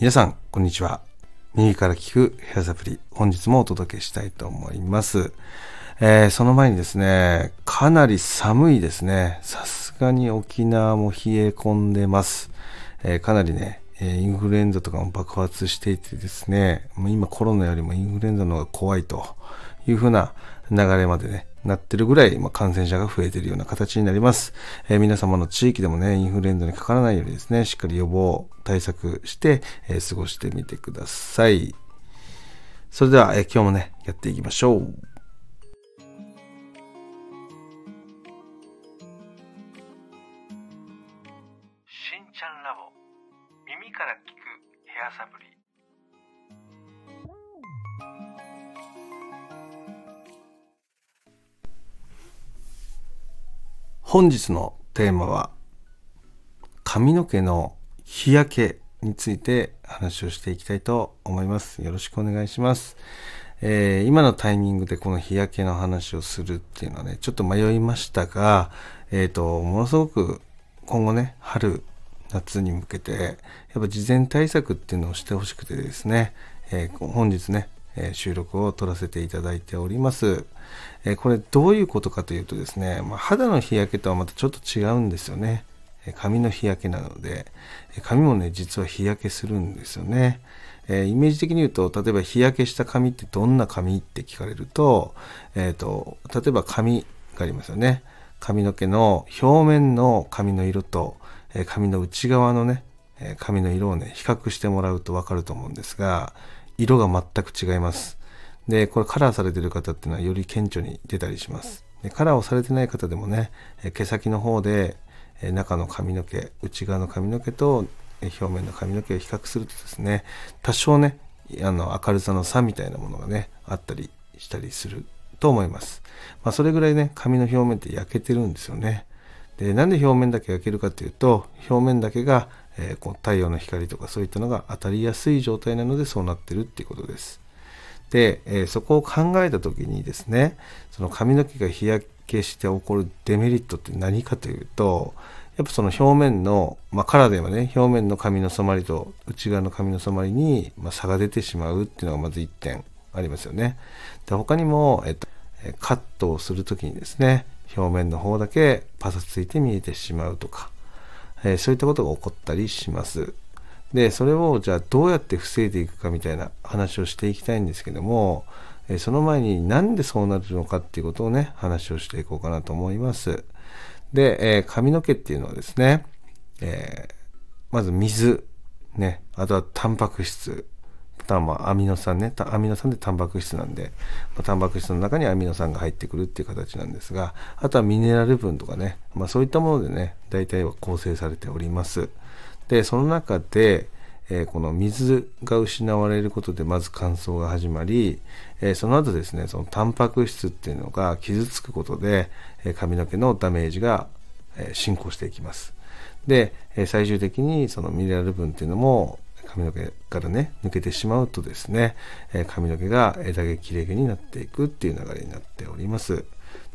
皆さん、こんにちは。右から聞くヘアサプリ、本日もお届けしたいと思います。えー、その前にですね、かなり寒いですね。さすがに沖縄も冷え込んでます。えー、かなりね、インフルエンザとかも爆発していてですね、もう今コロナよりもインフルエンザの方が怖いというふうな流れまでね、なってるぐらい、ま感染者が増えてるような形になります。えー、皆様の地域でもね、インフルエンザにかからないようにですね、しっかり予防対策して、えー、過ごしてみてください。それでは、えー、今日もね、やっていきましょう。本日のテーマは髪の毛の日焼けについて話をしていきたいと思います。よろしくお願いします。えー、今のタイミングでこの日焼けの話をするっていうのはね、ちょっと迷いましたが、えっ、ー、と、ものすごく今後ね、春夏に向けて、やっぱ事前対策っていうのをしてほしくてですね、えー、本日ね、え収録を撮らせていただいております。えこれどういうことかというとですね、まあ、肌の日焼けとはまたちょっと違うんですよね。髪の日焼けなので、髪もね、実は日焼けするんですよね。えイメージ的に言うと、例えば日焼けした髪ってどんな髪って聞かれると、えっ、ー、と、例えば髪がありますよね。髪の毛の表面の髪の色と、え髪の内側のね、え髪の色をね、比較してもらうとわかると思うんですが、色が全く違います。で、これカラーされてる方っていうのはより顕著に出たりします。でカラーをされてない方でもね、毛先の方で、中の髪の毛、内側の髪の毛と表面の髪の毛を比較するとですね、多少ね、あの明るさの差みたいなものがね、あったりしたりすると思います。まあ、それぐらいね、髪の表面って焼けてるんですよね。でなんで表面だけ焼けるかというと表面だけが、えー、こう太陽の光とかそういったのが当たりやすい状態なのでそうなってるっていうことです。で、えー、そこを考えた時にですねその髪の毛が日焼けして起こるデメリットって何かというとやっぱその表面の、まあ、カラーではね表面の髪の染まりと内側の髪の染まりに、まあ、差が出てしまうっていうのがまず1点ありますよね。で他にも、えっと、カットをする時にですね表面の方だけパサついて見えてしまうとか、えー、そういったことが起こったりします。で、それをじゃあどうやって防いでいくかみたいな話をしていきたいんですけども、えー、その前になんでそうなるのかっていうことをね、話をしていこうかなと思います。で、えー、髪の毛っていうのはですね、えまず水、ね、あとはタンパク質、たまあアミノ酸ね。アミノ酸でタンパク質なんで、まあ、タンパク質の中にアミノ酸が入ってくるっていう形なんですがあとはミネラル分とかね、まあ、そういったものでね大体は構成されております。でその中で、えー、この水が失われることでまず乾燥が始まり、えー、その後ですねそのタンパク質っていうのが傷つくことで、えー、髪の毛のダメージが、え進行していきます。で、え最終的にそのミネラル分っていうのも髪の毛からね、抜けてしまうとですね、え髪の毛が枝毛切れ毛になっていくっていう流れになっております。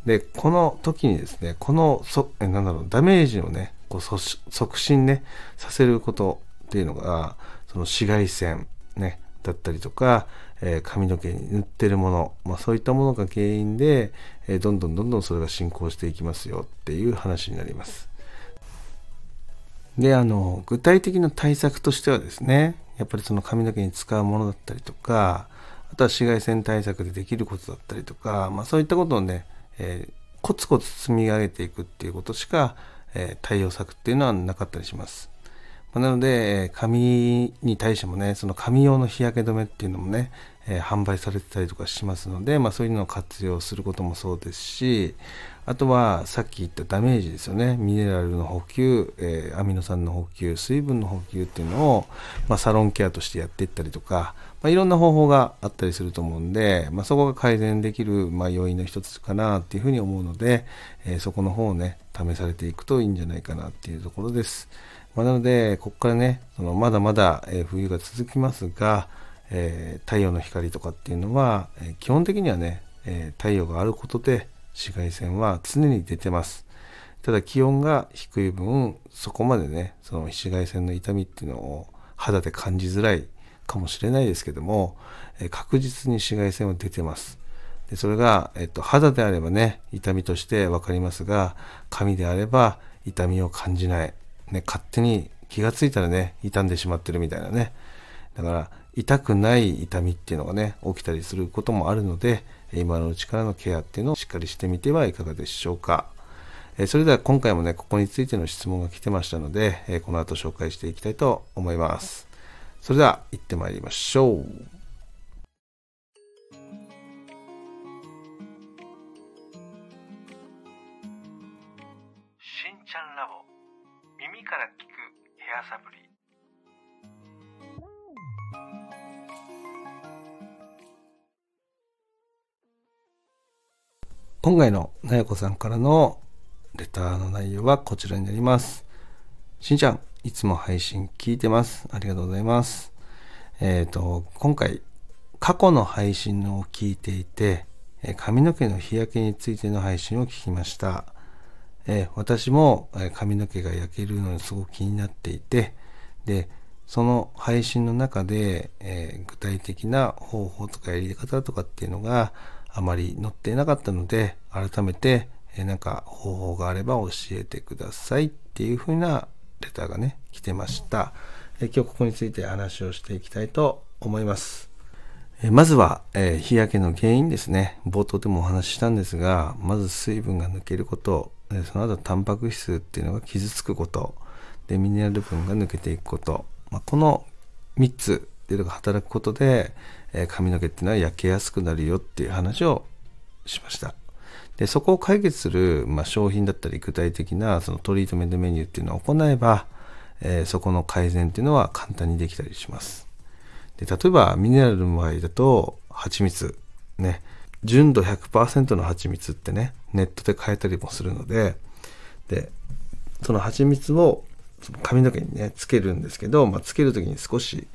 で、この時にですね、この、そえなんだろう、ダメージをね、こう促進ね、させることっていうのが、その紫外線、ね、だったりとか、えー、髪の毛に塗ってるもの、まあ、そういったものが原因で、えー、どんどんどんどんそれが進行していきますよっていう話になります。で、あの、具体的な対策としてはですね、やっぱりその髪の毛に使うものだったりとか、あとは紫外線対策でできることだったりとか、まあそういったことをね、えー、コツコツ積み上げていくっていうことしか、えー、対応策っていうのはなかったりします。ま、なので、髪に対してもね、その髪用の日焼け止めっていうのもね、え、販売されてたりとかしますので、まあそういうのを活用することもそうですし、あとはさっき言ったダメージですよね。ミネラルの補給、えー、アミノ酸の補給、水分の補給っていうのを、まあ、サロンケアとしてやっていったりとか、まあ、いろんな方法があったりすると思うんで、まあ、そこが改善できる、ま、要因の一つかなっていうふうに思うので、えー、そこの方をね、試されていくといいんじゃないかなっていうところです。まあ、なので、ここからね、そのまだまだ、え冬が続きますが、え、太陽の光とかっていうのは、え基本的にはね、え太陽があることで、紫外線は常に出てます。ただ気温が低い分、そこまでね、その紫外線の痛みっていうのを肌で感じづらいかもしれないですけども、え確実に紫外線は出てますでそれが、えっと、肌であればね痛みとして分かりますが髪であれば痛みを感じない、ね、勝手に気がついたらね傷んでしまってるみたいなね。だから痛くない痛みっていうのがね起きたりすることもあるので今のうちからのケアっていうのをしっかりしてみてはいかがでしょうか。えそれでは今回もねここについての質問が来てましたのでえこの後紹介していきたいと思います。それでは行ってまいりましょう。から聞くヘアサプリ今回のなやこさんからのレターの内容はこちらになります。しんちゃん、いつも配信聞いてます。ありがとうございます。えっ、ー、と、今回、過去の配信を聞いていて、髪の毛の日焼けについての配信を聞きました。えー、私も髪の毛が焼けるのにすごく気になっていて、で、その配信の中で、えー、具体的な方法とかやり方とかっていうのがあまり載っていなかったので、改めて、えなんか方法があれば教えてくださいっていう風なレターがね、来てました。え今日ここについて話をしていきたいと思います。えまずは、えー、日焼けの原因ですね。冒頭でもお話ししたんですが、まず水分が抜けること、その後タンパク質っていうのが傷つくこと、でミネラル分が抜けていくこと、まあ、この3つっていうのが働くことで、え髪の毛っていうのは焼けやすくなるよっていう話をしました。でそこを解決する、まあ、商品だったり具体的なそのトリートメントメニューっていうのを行えば、えー、そこの改善っていうのは簡単にできたりします。で例えばミネラルの場合だと蜂蜜ね純度100%の蜂蜜ってねネットで買えたりもするのででその蜂蜜を髪の毛にねつけるんですけど、まあ、つける時に少し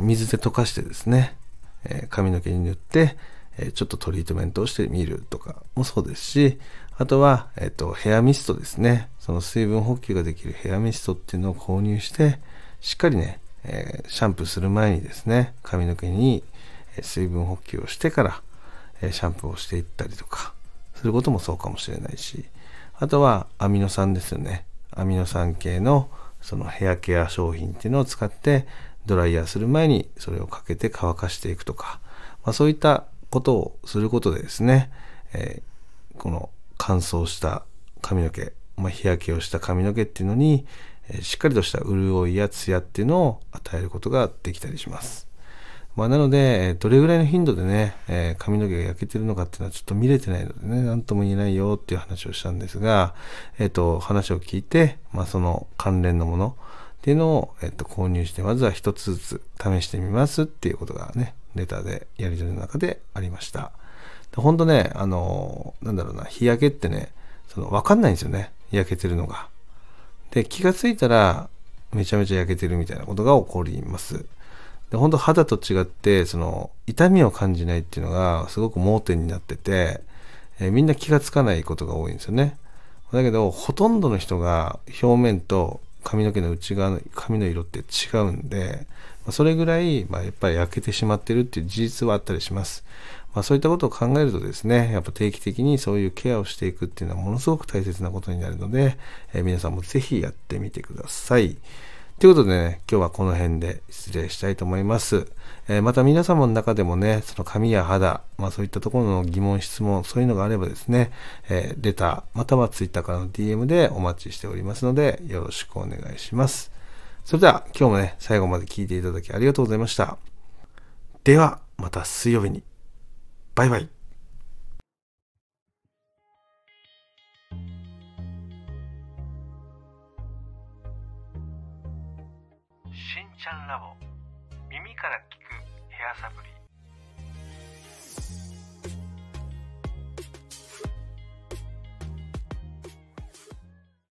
水で溶かしてですねえ髪の毛に塗って、えちょっとトリートメントをしてみるとかもそうですし、あとは、えっ、と、ヘアミストですね。その水分補給ができるヘアミストっていうのを購入して、しっかりね、えシャンプーする前にですね、髪の毛に水分補給をしてから、えシャンプーをしていったりとか、することもそうかもしれないし、あとはアミノ酸ですよね。アミノ酸系のそのヘアケア商品っていうのを使って、ドライヤーする前にそれをかけて乾かしていくとか、まあ、そういったことをすることでですね、えー、この乾燥した髪の毛、まあ、日焼けをした髪の毛っていうのに、しっかりとした潤いやツヤっていうのを与えることができたりします。まあ、なので、どれぐらいの頻度でね、え、髪の毛が焼けてるのかっていうのはちょっと見れてないのでね、なんとも言えないよっていう話をしたんですが、えっ、と、話を聞いて、まあ、その関連のもの、っていうのを、えっと、購入して、まずは一つずつ試してみますっていうことがね、レターでやり取りの中でありました。ほんとね、あの、なんだろうな、日焼けってね、その、わかんないんですよね。焼けてるのが。で、気がついたら、めちゃめちゃ焼けてるみたいなことが起こります。で、本当肌と違って、その、痛みを感じないっていうのが、すごく盲点になってて、え、みんな気がつかないことが多いんですよね。だけど、ほとんどの人が表面と髪の毛の内側の髪の色って違うんで、それぐらい、まあ、やっぱり焼けてしまってるっていう事実はあったりします。まあ、そういったことを考えるとですね、やっぱ定期的にそういうケアをしていくっていうのはものすごく大切なことになるので、えー、皆さんもぜひやってみてください。ということでね、今日はこの辺で失礼したいと思います。えー、また皆様の中でもね、その髪や肌、まあそういったところの疑問、質問、そういうのがあればですね、えー、レター、または Twitter からの DM でお待ちしておりますので、よろしくお願いします。それでは今日もね、最後まで聞いていただきありがとうございました。では、また水曜日に。バイバイ。しんちゃんラボ耳から聞くヘアサプリ